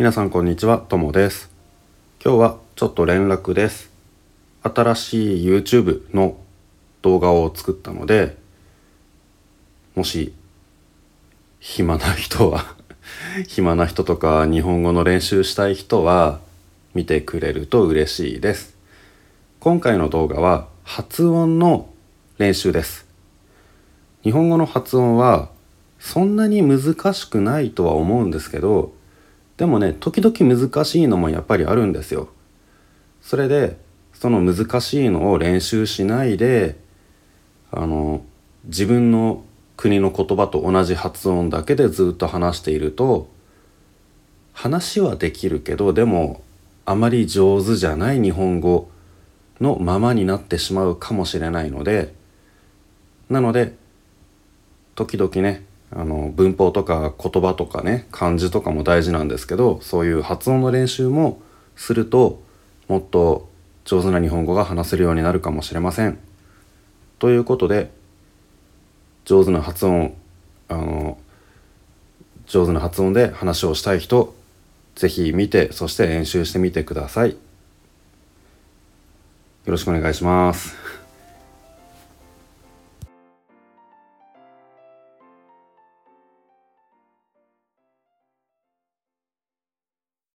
皆さんこんにちは、ともです。今日はちょっと連絡です。新しい YouTube の動画を作ったので、もし暇な人は 暇な人とか日本語の練習したい人は見てくれると嬉しいです。今回の動画は発音の練習です。日本語の発音はそんなに難しくないとは思うんですけどでもね時々難しいのもやっぱりあるんですよ。それでその難しいのを練習しないであの自分の国の言葉と同じ発音だけでずっと話していると話はできるけどでもあまり上手じゃない日本語のままになってしまうかもしれないのでなので時々ねあの文法とか言葉とかね漢字とかも大事なんですけどそういう発音の練習もするともっと上手な日本語が話せるようになるかもしれません。ということで上手な発音あの上手な発音で話をしたい人ぜひ見てそして練習してみてください。よろしくお願いします。